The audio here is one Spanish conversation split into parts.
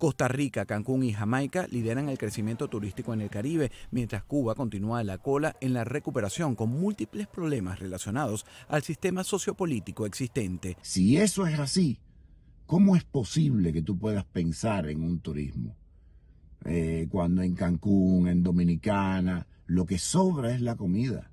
Costa Rica, Cancún y Jamaica lideran el crecimiento turístico en el Caribe, mientras Cuba continúa la cola en la recuperación con múltiples problemas relacionados al sistema sociopolítico existente. Si eso es así, ¿cómo es posible que tú puedas pensar en un turismo? Eh, cuando en Cancún, en Dominicana, lo que sobra es la comida.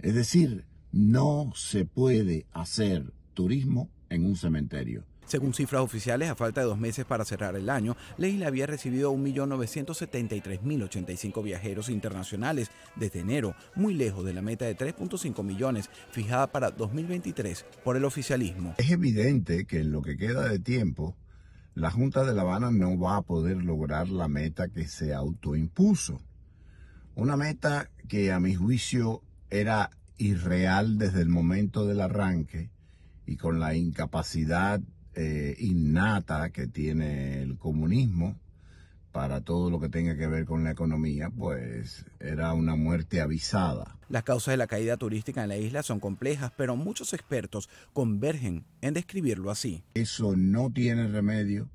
Es decir, no se puede hacer turismo en un cementerio. Según cifras oficiales, a falta de dos meses para cerrar el año, la isla había recibido 1.973.085 viajeros internacionales desde enero, muy lejos de la meta de 3.5 millones fijada para 2023 por el oficialismo. Es evidente que en lo que queda de tiempo, la Junta de La Habana no va a poder lograr la meta que se autoimpuso. Una meta que a mi juicio era irreal desde el momento del arranque y con la incapacidad eh, innata que tiene el comunismo para todo lo que tenga que ver con la economía, pues era una muerte avisada. Las causas de la caída turística en la isla son complejas, pero muchos expertos convergen en describirlo así. Eso no tiene remedio.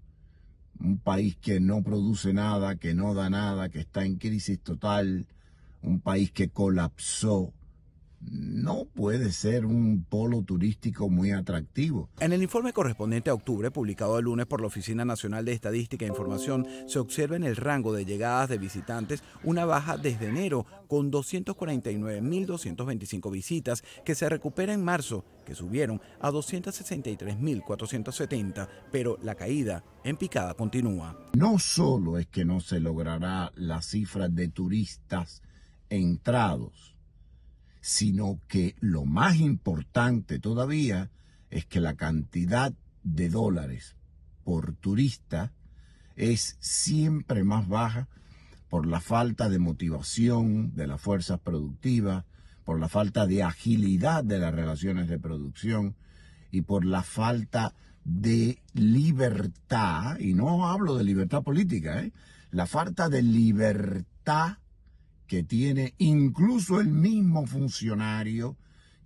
Un país que no produce nada, que no da nada, que está en crisis total, un país que colapsó no puede ser un polo turístico muy atractivo. En el informe correspondiente a octubre, publicado el lunes por la Oficina Nacional de Estadística e Información, se observa en el rango de llegadas de visitantes una baja desde enero con 249.225 visitas que se recupera en marzo, que subieron a 263.470, pero la caída en picada continúa. No solo es que no se logrará la cifra de turistas entrados, sino que lo más importante todavía es que la cantidad de dólares por turista es siempre más baja por la falta de motivación de las fuerzas productivas, por la falta de agilidad de las relaciones de producción y por la falta de libertad, y no hablo de libertad política, ¿eh? la falta de libertad que tiene incluso el mismo funcionario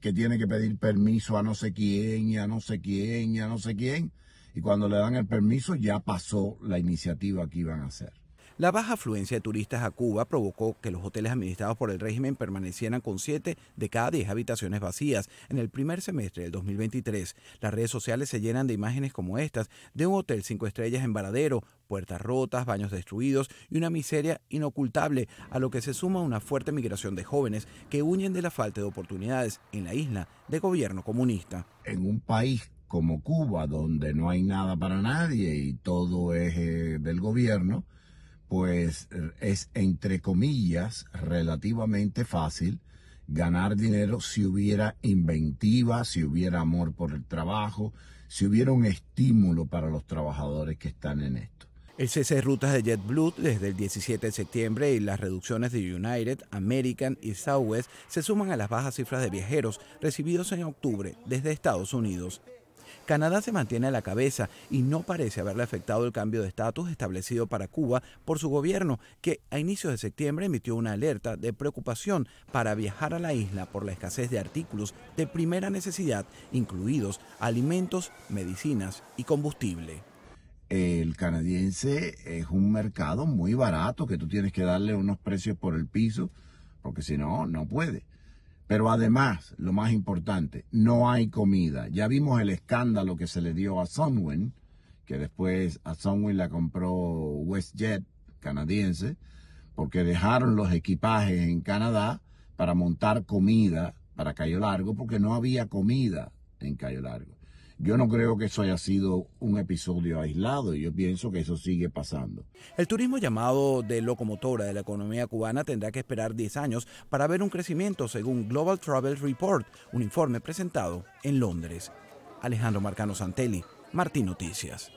que tiene que pedir permiso a no sé quién a no sé quién a no sé quién. Y cuando le dan el permiso ya pasó la iniciativa que iban a hacer. La baja afluencia de turistas a Cuba provocó que los hoteles administrados por el régimen permanecieran con 7 de cada 10 habitaciones vacías en el primer semestre del 2023. Las redes sociales se llenan de imágenes como estas de un hotel cinco estrellas en Varadero, puertas rotas, baños destruidos y una miseria inocultable, a lo que se suma una fuerte migración de jóvenes que huyen de la falta de oportunidades en la isla de gobierno comunista. En un país como Cuba, donde no hay nada para nadie y todo es eh, del gobierno, pues es entre comillas relativamente fácil ganar dinero si hubiera inventiva, si hubiera amor por el trabajo, si hubiera un estímulo para los trabajadores que están en esto. El cese de rutas de JetBlue desde el 17 de septiembre y las reducciones de United, American y Southwest se suman a las bajas cifras de viajeros recibidos en octubre desde Estados Unidos. Canadá se mantiene a la cabeza y no parece haberle afectado el cambio de estatus establecido para Cuba por su gobierno, que a inicios de septiembre emitió una alerta de preocupación para viajar a la isla por la escasez de artículos de primera necesidad, incluidos alimentos, medicinas y combustible. El canadiense es un mercado muy barato que tú tienes que darle unos precios por el piso, porque si no, no puede. Pero además, lo más importante, no hay comida. Ya vimos el escándalo que se le dio a Sunwin, que después a Sunwin la compró WestJet canadiense, porque dejaron los equipajes en Canadá para montar comida para Cayo Largo, porque no había comida en Cayo Largo. Yo no creo que eso haya sido un episodio aislado y yo pienso que eso sigue pasando. El turismo llamado de locomotora de la economía cubana tendrá que esperar 10 años para ver un crecimiento según Global Travel Report, un informe presentado en Londres. Alejandro Marcano Santelli, Martín Noticias.